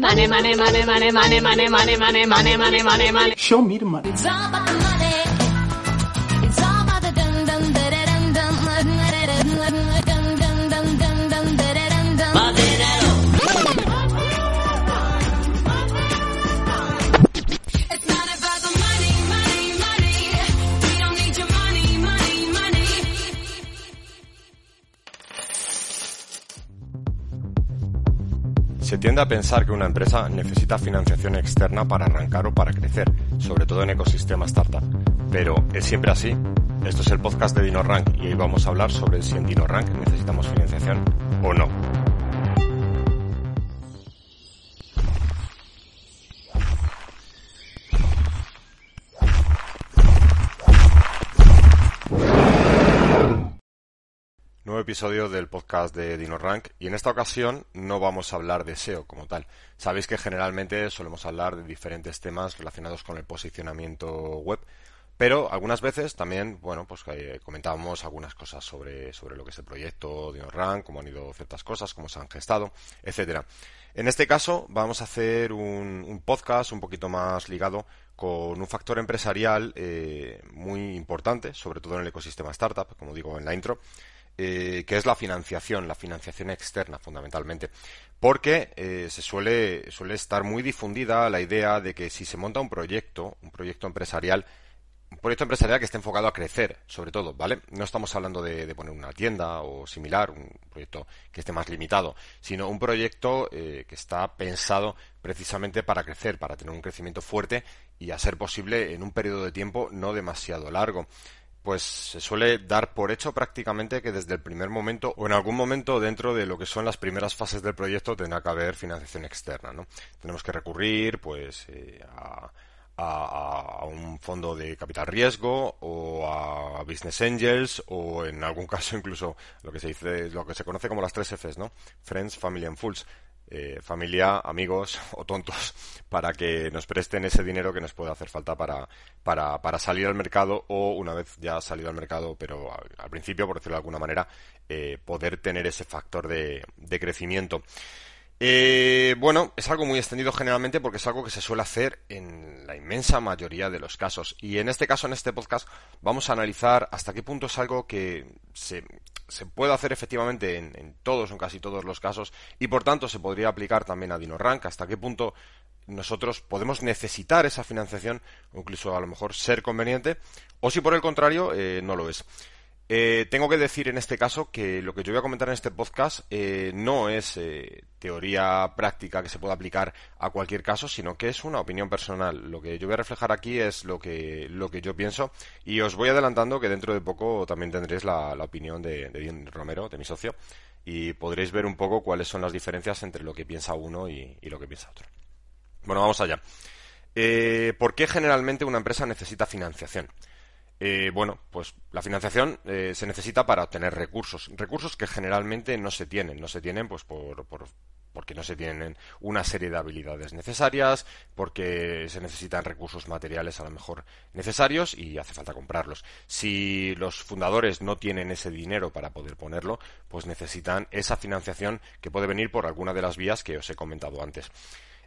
Money, money, money, money, money, money, money, money, money, money, money, money. Show me the money. It's all about the money. Tiende a pensar que una empresa necesita financiación externa para arrancar o para crecer, sobre todo en ecosistemas startup. Pero, ¿es siempre así? Esto es el podcast de DinoRank y hoy vamos a hablar sobre si en DinoRank necesitamos financiación o no. Episodio del podcast de DinoRank y en esta ocasión no vamos a hablar de SEO como tal. Sabéis que generalmente solemos hablar de diferentes temas relacionados con el posicionamiento web, pero algunas veces también, bueno, pues eh, comentábamos algunas cosas sobre, sobre lo que es el proyecto DinoRank, cómo han ido ciertas cosas, cómo se han gestado, etcétera. En este caso vamos a hacer un, un podcast un poquito más ligado con un factor empresarial eh, muy importante, sobre todo en el ecosistema startup, como digo en la intro, eh, que es la financiación, la financiación externa fundamentalmente. Porque eh, se suele, suele estar muy difundida la idea de que si se monta un proyecto, un proyecto empresarial, un proyecto empresarial que esté enfocado a crecer, sobre todo, ¿vale? No estamos hablando de, poner una tienda o similar, un proyecto que esté más limitado, sino un proyecto eh, que está pensado precisamente para crecer, para tener un crecimiento fuerte y a ser posible en un periodo de tiempo no demasiado largo pues se suele dar por hecho prácticamente que desde el primer momento o en algún momento dentro de lo que son las primeras fases del proyecto tendrá que haber financiación externa, ¿no? Tenemos que recurrir, pues, eh, a, a, a, un fondo de capital riesgo o a business angels o en algún caso incluso lo que se dice, lo que se conoce como las tres Fs, ¿no? Friends, Family and Fools. Eh, familia, amigos o tontos para que nos presten ese dinero que nos puede hacer falta para, para, para salir al mercado o una vez ya salido al mercado, pero al, principio, por decirlo de alguna manera, eh, poder tener ese factor de, de crecimiento. Eh, bueno, es algo muy extendido generalmente porque es algo que se suele hacer en la inmensa mayoría de los casos. Y en este caso, en este podcast, vamos a analizar hasta qué punto es algo que se, se puede hacer efectivamente en, todos o en casi todos los casos y por tanto se podría aplicar también a DinoRank, hasta qué punto nosotros podemos necesitar esa financiación incluso a lo mejor ser conveniente o si por el contrario eh, no lo es. Eh, tengo que decir en este caso que lo que yo voy a comentar en este podcast eh, no es eh, teoría práctica que se pueda aplicar a cualquier caso, sino que es una opinión personal. Lo que yo voy a reflejar aquí es lo que, lo que yo pienso y os voy adelantando que dentro de poco también tendréis la, opinión de, de Romero, de mi socio, y podréis ver un poco cuáles son las diferencias entre lo que piensa uno y, y lo que piensa otro. Bueno, vamos allá. Eh, ¿Por qué generalmente una empresa necesita financiación? Eh, bueno, pues la financiación eh, se necesita para obtener recursos, recursos que generalmente no se tienen, no se tienen pues por, por, porque no se tienen una serie de habilidades necesarias, porque se necesitan recursos materiales a lo mejor necesarios y hace falta comprarlos. Si los fundadores no tienen ese dinero para poder ponerlo, pues necesitan esa financiación que puede venir por alguna de las vías que os he comentado antes.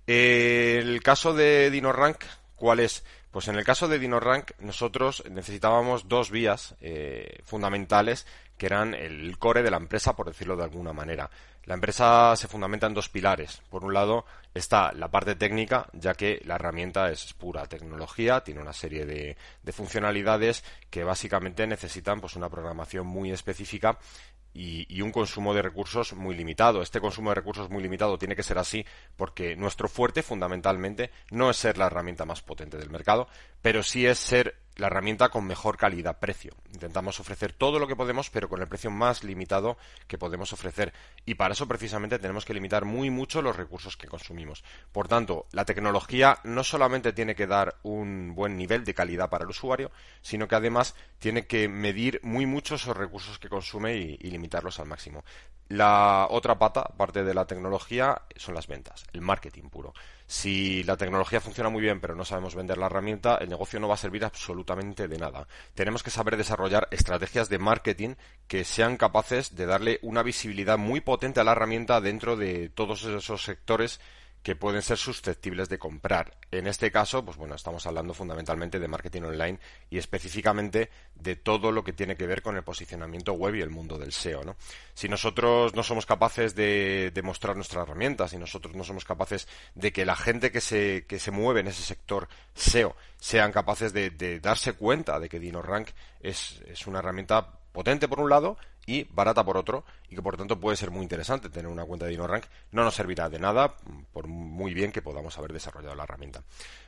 Eh, el caso de DinoRank, ¿cuál es? Pues en el caso de DinoRank nosotros necesitábamos dos vías eh, fundamentales que eran el core de la empresa, por decirlo de alguna manera. La empresa se fundamenta en dos pilares. Por un lado está la parte técnica, ya que la herramienta es pura tecnología, tiene una serie de, de funcionalidades que básicamente necesitan pues una programación muy específica y, y, un consumo de recursos muy limitado. Este consumo de recursos muy limitado tiene que ser así porque nuestro fuerte fundamentalmente no es ser la herramienta más potente del mercado, pero sí es ser la herramienta con mejor calidad-precio. Intentamos ofrecer todo lo que podemos, pero con el precio más limitado que podemos ofrecer. Y para eso precisamente tenemos que limitar muy mucho los recursos que consumimos. Por tanto, la tecnología no solamente tiene que dar un buen nivel de calidad para el usuario, sino que además tiene que medir muy mucho esos recursos que consume y, y limitarlos al máximo. La otra pata, parte de la tecnología, son las ventas, el marketing puro. Si la tecnología funciona muy bien pero no sabemos vender la herramienta, el negocio no va a servir absolutamente de nada. Tenemos que saber desarrollar estrategias de marketing que sean capaces de darle una visibilidad muy potente a la herramienta dentro de todos esos sectores que pueden ser susceptibles de comprar. En este caso, pues bueno, estamos hablando fundamentalmente de marketing online y específicamente de todo lo que tiene que ver con el posicionamiento web y el mundo del SEO, ¿no? Si nosotros no somos capaces de, demostrar nuestras herramientas, si nosotros no somos capaces de que la gente que se, que se mueve en ese sector SEO sean capaces de, de darse cuenta de que DinoRank es, es una herramienta potente por un lado y barata por otro y que por tanto puede ser muy interesante tener una cuenta de DinoRank. No nos servirá de nada por muy bien que podamos haber desarrollado la herramienta.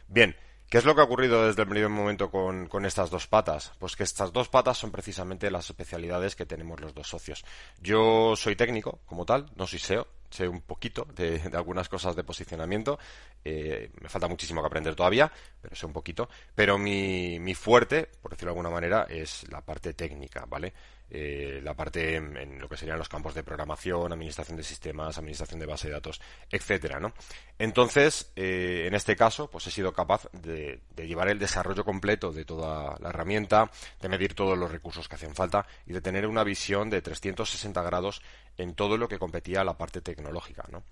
Bien, ¿Qué es lo que ha ocurrido desde el primer momento con, con, estas dos patas? Pues que estas dos patas son precisamente las especialidades que tenemos los dos socios. Yo soy técnico, como tal, no soy SEO, sé un poquito de, algunas cosas de posicionamiento. Eh, me falta muchísimo que aprender todavía, pero sé un poquito. Pero mi, mi fuerte, por decirlo de alguna manera, es la parte técnica, ¿vale? Eh, la parte en, lo que serían los campos de programación, administración de sistemas, administración de base de datos, etcétera, ¿no? Entonces, eh, en este caso, pues he sido capaz de, llevar el desarrollo completo de toda la herramienta, de medir todos los recursos que hacen falta y de tener una visión de 360 grados en todo lo que competía a la parte tecnológica, ¿no?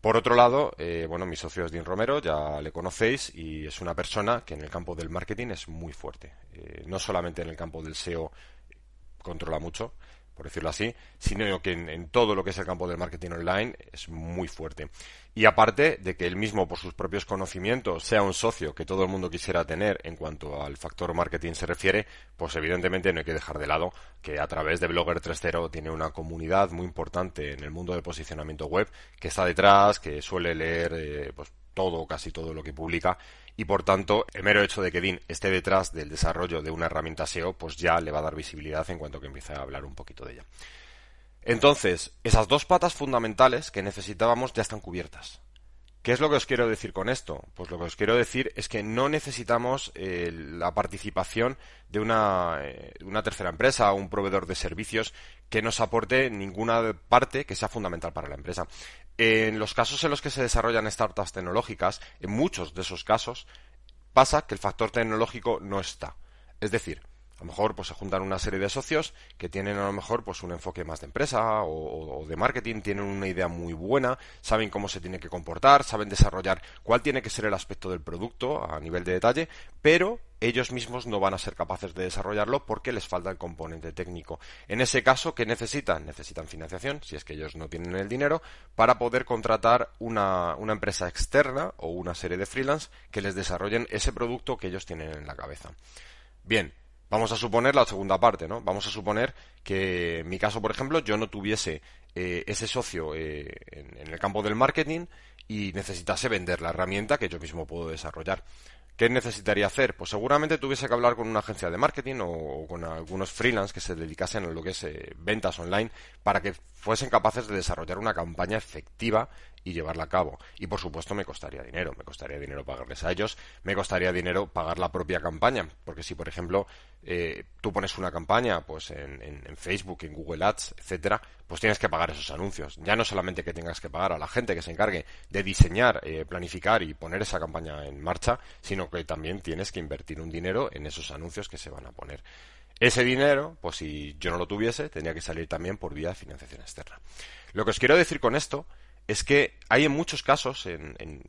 Por otro lado, eh, bueno, mi socio es Dean Romero, ya le conocéis, y es una persona que en el campo del marketing es muy fuerte. No solamente en el campo del SEO controla mucho, por decirlo así, sino que en, todo lo que es el campo del marketing online es muy fuerte. Y aparte de que él mismo, por sus propios conocimientos, sea un socio que todo el mundo quisiera tener en cuanto al factor marketing se refiere, pues evidentemente no hay que dejar de lado que a través de Blogger 3.0 tiene una comunidad muy importante en el mundo del posicionamiento web que está detrás, que suele leer eh, pues todo, casi todo lo que publica y por tanto el mero hecho de que Dean esté detrás del desarrollo de una herramienta SEO pues ya le va a dar visibilidad en cuanto que empiece a hablar un poquito de ella. Entonces, esas dos patas fundamentales que necesitábamos ya están cubiertas. ¿Qué es lo que os quiero decir con esto? Pues lo que os quiero decir es que no necesitamos eh, la participación de una, eh, una tercera empresa o un proveedor de servicios que nos aporte ninguna parte que sea fundamental para la empresa. En los casos en los que se desarrollan startups tecnológicas, en muchos de esos casos, pasa que el factor tecnológico no está. Es decir, a lo mejor pues se juntan una serie de socios que tienen a lo mejor pues un enfoque más de empresa o, de marketing, tienen una idea muy buena, saben cómo se tiene que comportar, saben desarrollar cuál tiene que ser el aspecto del producto a nivel de detalle, pero ellos mismos no van a ser capaces de desarrollarlo porque les falta el componente técnico. En ese caso, ¿qué necesitan? Necesitan financiación, si es que ellos no tienen el dinero, para poder contratar una, una empresa externa o una serie de freelance que les desarrollen ese producto que ellos tienen en la cabeza. Bien, Vamos a suponer la segunda parte, ¿no? Vamos a suponer que en mi caso, por ejemplo, yo no tuviese eh, ese socio eh, en, el campo del marketing y necesitase vender la herramienta que yo mismo puedo desarrollar. ¿Qué necesitaría hacer? Pues seguramente tuviese que hablar con una agencia de marketing o, con algunos freelance que se dedicasen a lo que es eh, ventas online para que fuesen capaces de desarrollar una campaña efectiva y llevarla a cabo. Y por supuesto me costaría dinero, me costaría dinero pagarles a ellos, me costaría dinero pagar la propia campaña, porque si por ejemplo eh, tú pones una campaña pues en, en, Facebook, en Google Ads, etcétera, pues tienes que pagar esos anuncios. Ya no solamente que tengas que pagar a la gente que se encargue de diseñar, eh, planificar y poner esa campaña en marcha, sino que también tienes que invertir un dinero en esos anuncios que se van a poner. Ese dinero, pues si yo no lo tuviese, tendría que salir también por vía de financiación externa. Lo que os quiero decir con esto es que hay en muchos casos, en, en,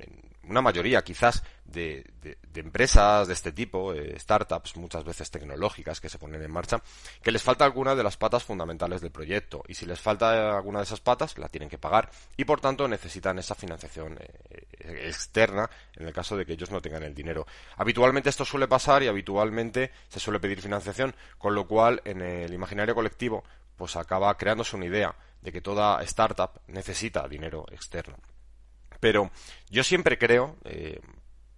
una mayoría quizás, de, empresas de este tipo, eh, startups muchas veces tecnológicas que se ponen en marcha, que les falta alguna de las patas fundamentales del proyecto. Y si les falta alguna de esas patas, la tienen que pagar y por tanto necesitan esa financiación eh, externa en el caso de que ellos no tengan el dinero. Habitualmente esto suele pasar y habitualmente se suele pedir financiación, con lo cual en el imaginario colectivo pues acaba creándose una idea de que toda startup necesita dinero externo. Pero yo siempre creo, eh,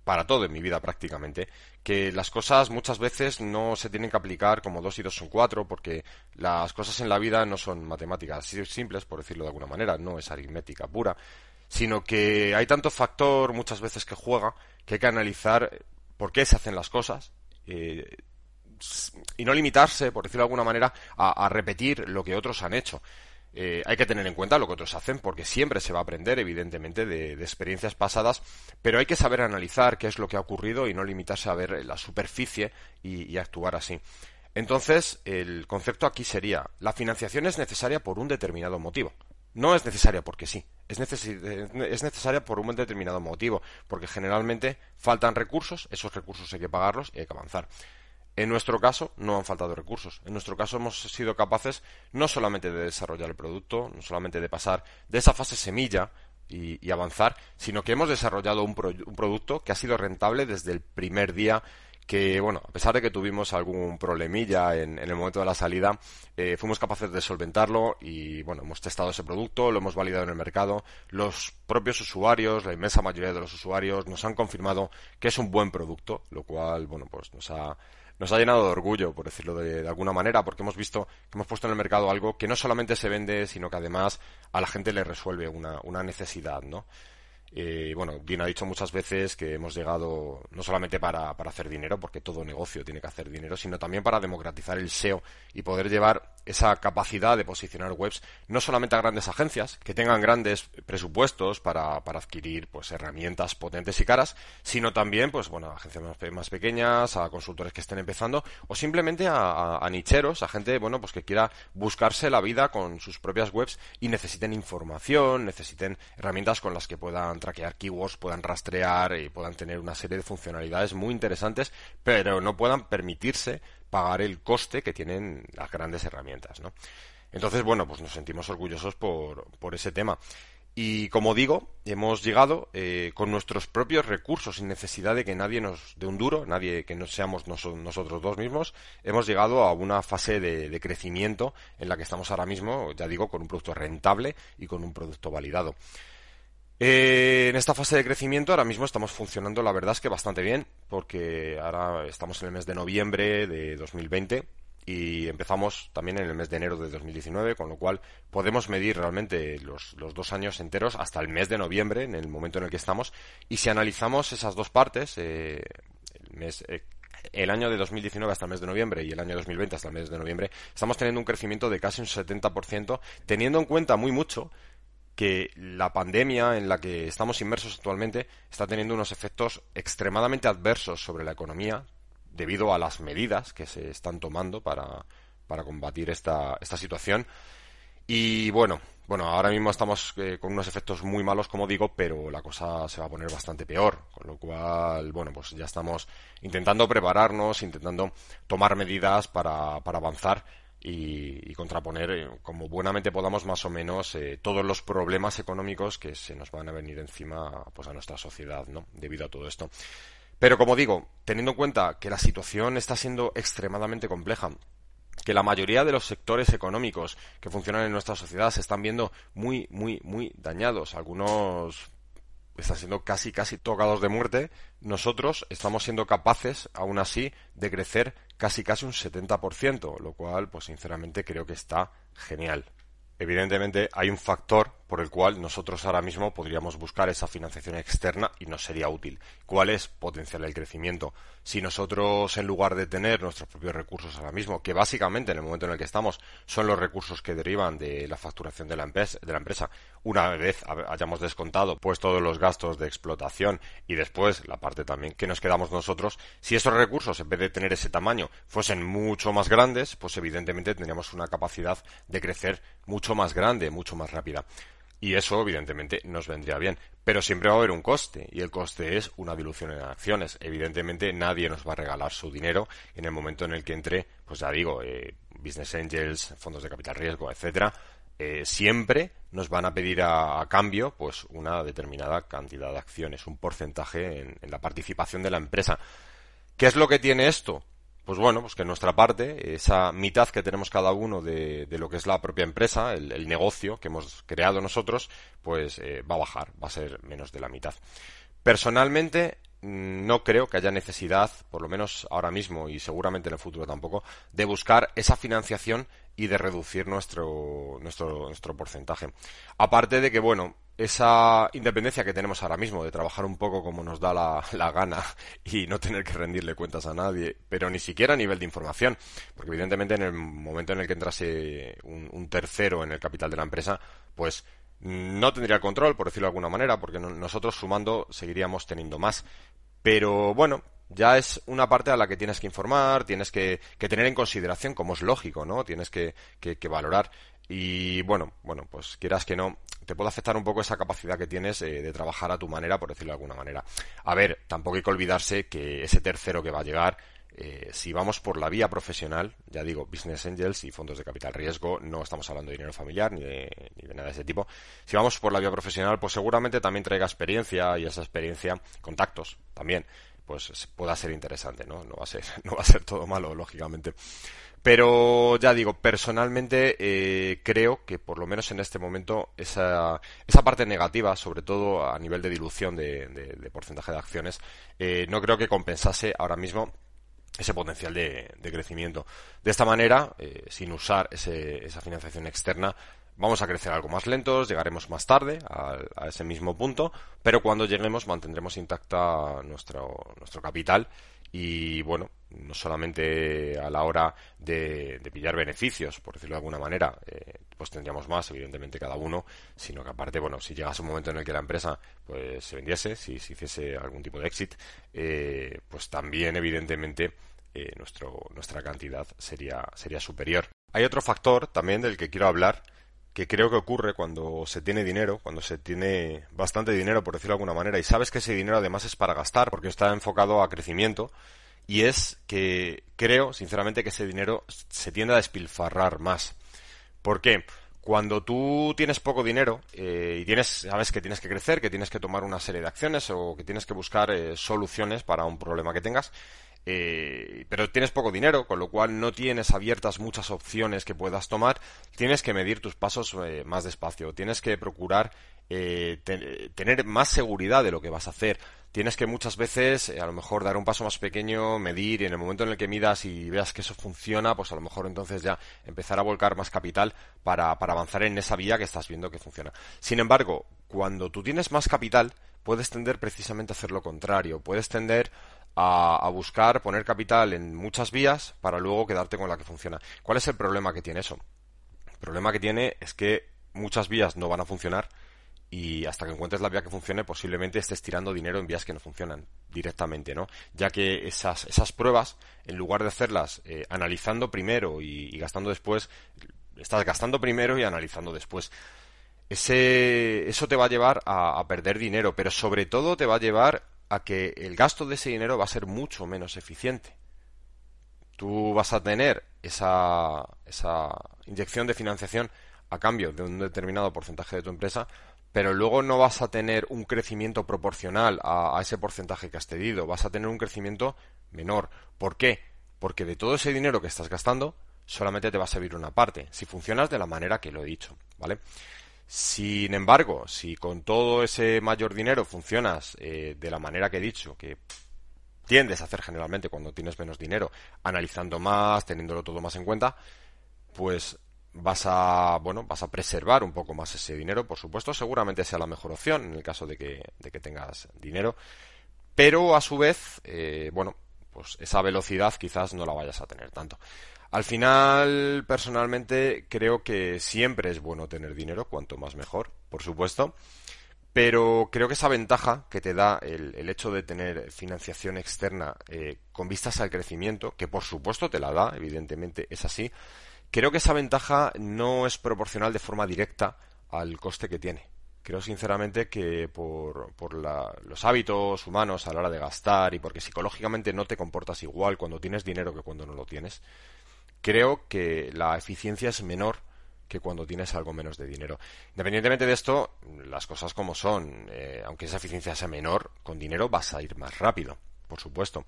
para todo en mi vida prácticamente, que las cosas muchas veces no se tienen que aplicar como dos y dos son cuatro, porque las cosas en la vida no son matemáticas simples, por decirlo de alguna manera, no es aritmética pura, sino que hay tanto factor muchas veces que juega que hay que analizar por qué se hacen las cosas, eh, y no limitarse, por decirlo de alguna manera, a, a repetir lo que otros han hecho. Eh, hay que tener en cuenta lo que otros hacen porque siempre se va a aprender, evidentemente, de, experiencias pasadas, pero hay que saber analizar qué es lo que ha ocurrido y no limitarse a ver la superficie y, actuar así. Entonces, el concepto aquí sería, la financiación es necesaria por un determinado motivo. no es necesaria porque sí, es, es necesaria por un determinado motivo, porque generalmente faltan recursos, esos recursos hay que pagarlos y hay que avanzar. En nuestro caso no han faltado recursos. En nuestro caso hemos sido capaces no solamente de desarrollar el producto, no solamente de pasar de esa fase semilla y, avanzar, sino que hemos desarrollado un, un producto que ha sido rentable desde el primer día que, bueno, a pesar de que tuvimos algún problemilla en, el momento de la salida, eh, fuimos capaces de solventarlo y, bueno, hemos testado ese producto, lo hemos validado en el mercado. Los propios usuarios, la inmensa mayoría de los usuarios, nos han confirmado que es un buen producto, lo cual, bueno, pues nos ha, nos ha llenado de orgullo, por decirlo de, alguna manera, porque hemos visto que hemos puesto en el mercado algo que no solamente se vende, sino que además a la gente le resuelve una, una necesidad, ¿no? Eh, bueno, Dean ha dicho muchas veces que hemos llegado no solamente para, para, hacer dinero, porque todo negocio tiene que hacer dinero, sino también para democratizar el SEO y poder llevar esa capacidad de posicionar webs no solamente a grandes agencias que tengan grandes presupuestos para, para adquirir pues herramientas potentes y caras, sino también pues bueno a agencias más, pequeñas, a consultores que estén empezando o simplemente a, a, nicheros, a gente bueno pues que quiera buscarse la vida con sus propias webs y necesiten información, necesiten herramientas con las que puedan traquear keywords, puedan rastrear y puedan tener una serie de funcionalidades muy interesantes, pero no puedan permitirse pagar el coste que tienen las grandes herramientas, ¿no? Entonces, bueno, pues nos sentimos orgullosos por, por ese tema. Y como digo, hemos llegado eh, con nuestros propios recursos, sin necesidad de que nadie nos dé un duro, nadie que no seamos nosotros dos mismos, hemos llegado a una fase de, crecimiento en la que estamos ahora mismo, ya digo, con un producto rentable y con un producto validado. Eh, en esta fase de crecimiento ahora mismo estamos funcionando, la verdad es que bastante bien, porque ahora estamos en el mes de noviembre de 2020 y empezamos también en el mes de enero de 2019, con lo cual podemos medir realmente los, dos años enteros hasta el mes de noviembre, en el momento en el que estamos, y si analizamos esas dos partes, eh, el mes, eh, el año de 2019 hasta el mes de noviembre y el año 2020 hasta el mes de noviembre, estamos teniendo un crecimiento de casi un 70%, teniendo en cuenta muy mucho que la pandemia en la que estamos inmersos actualmente está teniendo unos efectos extremadamente adversos sobre la economía debido a las medidas que se están tomando para, para combatir esta, esta situación. Y bueno, bueno, ahora mismo estamos eh, con unos efectos muy malos, como digo, pero la cosa se va a poner bastante peor. Con lo cual, bueno, pues ya estamos intentando prepararnos, intentando tomar medidas para, para avanzar y, contraponer eh, como buenamente podamos más o menos eh, todos los problemas económicos que se nos van a venir encima pues a nuestra sociedad no debido a todo esto. Pero como digo teniendo en cuenta que la situación está siendo extremadamente compleja que la mayoría de los sectores económicos que funcionan en nuestra sociedad se están viendo muy muy muy dañados algunos están siendo casi casi tocados de muerte nosotros estamos siendo capaces aún así de crecer casi casi un 70%, lo cual, pues sinceramente creo que está genial. Evidentemente hay un factor por el cual nosotros ahora mismo podríamos buscar esa financiación externa y nos sería útil. ¿Cuál es potencial el crecimiento? Si nosotros, en lugar de tener nuestros propios recursos ahora mismo, que básicamente en el momento en el que estamos son los recursos que derivan de la facturación de la empresa, de la empresa una vez hayamos descontado pues todos los gastos de explotación y después la parte también que nos quedamos nosotros, si esos recursos en vez de tener ese tamaño fuesen mucho más grandes, pues evidentemente tendríamos una capacidad de crecer mucho más grande, mucho más rápida. Y eso, evidentemente, nos vendría bien. Pero siempre va a haber un coste, y el coste es una dilución en acciones. Evidentemente, nadie nos va a regalar su dinero en el momento en el que entre, pues ya digo, eh, business angels, fondos de capital riesgo, etcétera. Eh, siempre nos van a pedir a, cambio, pues, una determinada cantidad de acciones, un porcentaje en la participación de la empresa. ¿Qué es lo que tiene esto? Pues bueno, pues que nuestra parte, esa mitad que tenemos cada uno de, lo que es la propia empresa, el, negocio que hemos creado nosotros, pues eh, va a bajar, va a ser menos de la mitad. Personalmente, mm, no creo que haya necesidad, por lo menos ahora mismo y seguramente en el futuro tampoco, de buscar esa financiación y de reducir nuestro, nuestro, nuestro porcentaje. Aparte de que, bueno, esa independencia que tenemos ahora mismo de trabajar un poco como nos da la, gana y no tener que rendirle cuentas a nadie, pero ni siquiera a nivel de información, porque evidentemente en el momento en el que entrase un, tercero en el capital de la empresa, pues no tendría el control, por decirlo de alguna manera, porque nosotros sumando seguiríamos teniendo más. Pero bueno, ya es una parte a la que tienes que informar, tienes que, tener en consideración, como es lógico, ¿no? Tienes que, que, valorar Y bueno, bueno, pues quieras que no, te puede afectar un poco esa capacidad que tienes eh, de trabajar a tu manera, por decirlo de alguna manera. A ver, tampoco hay que olvidarse que ese tercero que va a llegar, eh, si vamos por la vía profesional, ya digo, business angels y fondos de capital riesgo, no estamos hablando de dinero familiar ni de, ni de nada de ese tipo. Si vamos por la vía profesional, pues seguramente también traiga experiencia y esa experiencia, contactos también, pues pueda ser interesante, ¿no? No va a ser, no va a ser todo malo, lógicamente. Pero ya digo, personalmente eh, creo que por lo menos en este momento esa, esa parte negativa, sobre todo a nivel de dilución de, porcentaje de acciones, eh, no creo que compensase ahora mismo ese potencial de, de crecimiento. De esta manera, eh, sin usar ese, esa financiación externa, vamos a crecer algo más lentos, llegaremos más tarde a, a, ese mismo punto, pero cuando lleguemos mantendremos intacta nuestro, nuestro capital y bueno, no solamente a la hora de, pillar beneficios, por decirlo de alguna manera, eh, pues tendríamos más, evidentemente, cada uno, sino que aparte, bueno, si llegase un momento en el que la empresa pues se vendiese, si, si hiciese algún tipo de exit, eh, pues también, evidentemente, eh, nuestro, nuestra cantidad sería, sería superior. Hay otro factor también del que quiero hablar, que creo que ocurre cuando se tiene dinero, cuando se tiene bastante dinero, por decirlo de alguna manera, y sabes que ese dinero además es para gastar, porque está enfocado a crecimiento, y es que creo, sinceramente, que ese dinero se tiende a despilfarrar más. ¿Por qué? Cuando tú tienes poco dinero eh, y tienes, sabes que tienes que crecer, que tienes que tomar una serie de acciones o que tienes que buscar eh, soluciones para un problema que tengas, eh, pero tienes poco dinero, con lo cual no tienes abiertas muchas opciones que puedas tomar, tienes que medir tus pasos eh, más despacio, tienes que procurar eh, te tener más seguridad de lo que vas a hacer. Tienes que muchas veces, eh, a lo mejor, dar un paso más pequeño, medir, y en el momento en el que midas y veas que eso funciona, pues a lo mejor entonces ya empezar a volcar más capital para avanzar en esa vía que estás viendo que funciona. Sin embargo, cuando tú tienes más capital, puedes tender precisamente a hacer lo contrario. Puedes tender a, a, buscar poner capital en muchas vías para luego quedarte con la que funciona. ¿Cuál es el problema que tiene eso? El problema que tiene es que muchas vías no van a funcionar y hasta que encuentres la vía que funcione posiblemente estés tirando dinero en vías que no funcionan directamente, ¿no? Ya que esas, esas pruebas, en lugar de hacerlas eh, analizando primero y, y gastando después, estás gastando primero y analizando después ese, eso te va a llevar a, a, perder dinero, pero sobre todo te va a llevar a que el gasto de ese dinero va a ser mucho menos eficiente. Tú vas a tener esa, esa inyección de financiación a cambio de un determinado porcentaje de tu empresa, pero luego no vas a tener un crecimiento proporcional a, ese porcentaje que has cedido, vas a tener un crecimiento menor. ¿Por qué? Porque de todo ese dinero que estás gastando, solamente te va a servir una parte, si funcionas de la manera que lo he dicho, ¿vale? Sin embargo, si con todo ese mayor dinero funcionas eh, de la manera que he dicho, que tiendes a hacer generalmente cuando tienes menos dinero, analizando más, teniéndolo todo más en cuenta, pues vas a, bueno, vas a preservar un poco más ese dinero, por supuesto, seguramente sea la mejor opción en el caso de que, de que tengas dinero, pero a su vez, eh, bueno, pues esa velocidad quizás no la vayas a tener tanto. Al final, personalmente, creo que siempre es bueno tener dinero, cuanto más mejor, por supuesto. Pero creo que esa ventaja que te da el, hecho de tener financiación externa eh, con vistas al crecimiento, que por supuesto te la da, evidentemente es así, creo que esa ventaja no es proporcional de forma directa al coste que tiene. Creo sinceramente que por, los hábitos humanos a la hora de gastar y porque psicológicamente no te comportas igual cuando tienes dinero que cuando no lo tienes, creo que la eficiencia es menor que cuando tienes algo menos de dinero. Independientemente de esto, las cosas como son, eh, aunque esa eficiencia sea menor, con dinero vas a ir más rápido, por supuesto.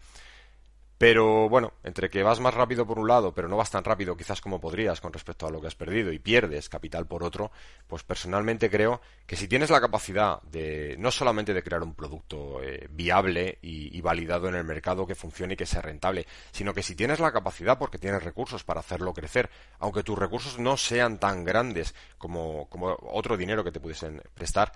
Pero bueno, entre que vas más rápido por un lado, pero no vas tan rápido quizás como podrías con respecto a lo que has perdido y pierdes capital por otro, pues personalmente creo que si tienes la capacidad de no solamente de crear un producto eh, viable y, validado en el mercado que funcione y que sea rentable, sino que si tienes la capacidad porque tienes recursos para hacerlo crecer, aunque tus recursos no sean tan grandes como, como otro dinero que te pudiesen prestar,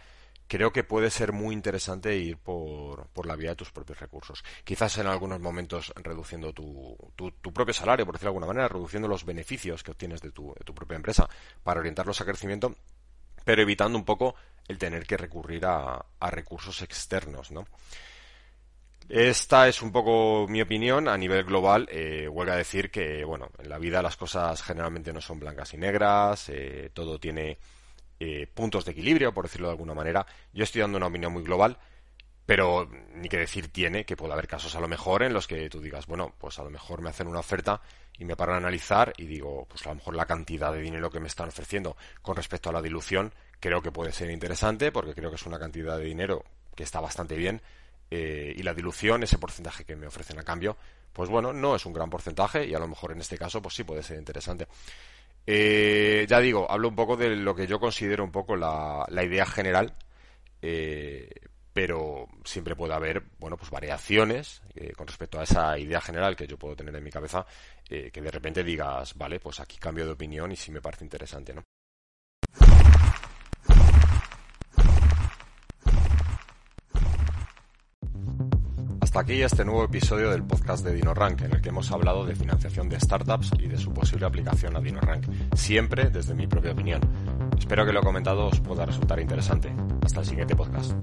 creo que puede ser muy interesante ir por, por, la vía de tus propios recursos. Quizás en algunos momentos reduciendo tu, tu, propio salario, por decirlo de alguna manera, reduciendo los beneficios que obtienes de tu, de tu propia empresa para orientarlos a crecimiento, pero evitando un poco el tener que recurrir a, recursos externos, ¿no? Esta es un poco mi opinión a nivel global. Eh, a decir que, bueno, en la vida las cosas generalmente no son blancas y negras, eh, todo tiene eh, puntos de equilibrio, por decirlo de alguna manera. Yo estoy dando una opinión muy global, pero ni que decir tiene que puede haber casos a lo mejor en los que tú digas, bueno, pues a lo mejor me hacen una oferta y me paran a analizar y digo, pues a lo mejor la cantidad de dinero que me están ofreciendo con respecto a la dilución creo que puede ser interesante porque creo que es una cantidad de dinero que está bastante bien eh, y la dilución, ese porcentaje que me ofrecen a cambio, pues bueno, no es un gran porcentaje y a lo mejor en este caso pues sí puede ser interesante. Eh, ya digo, hablo un poco de lo que yo considero un poco la, idea general, eh, pero siempre puede haber, bueno, pues variaciones con respecto a esa idea general que yo puedo tener en mi cabeza, que de repente digas, vale, pues aquí cambio de opinión y sí me parece interesante, ¿no? Hasta aquí este nuevo episodio del podcast de DinoRank, en el que hemos hablado de financiación de startups y de su posible aplicación a DinoRank, siempre desde mi propia opinión. Espero que lo comentado os pueda resultar interesante. Hasta el siguiente podcast.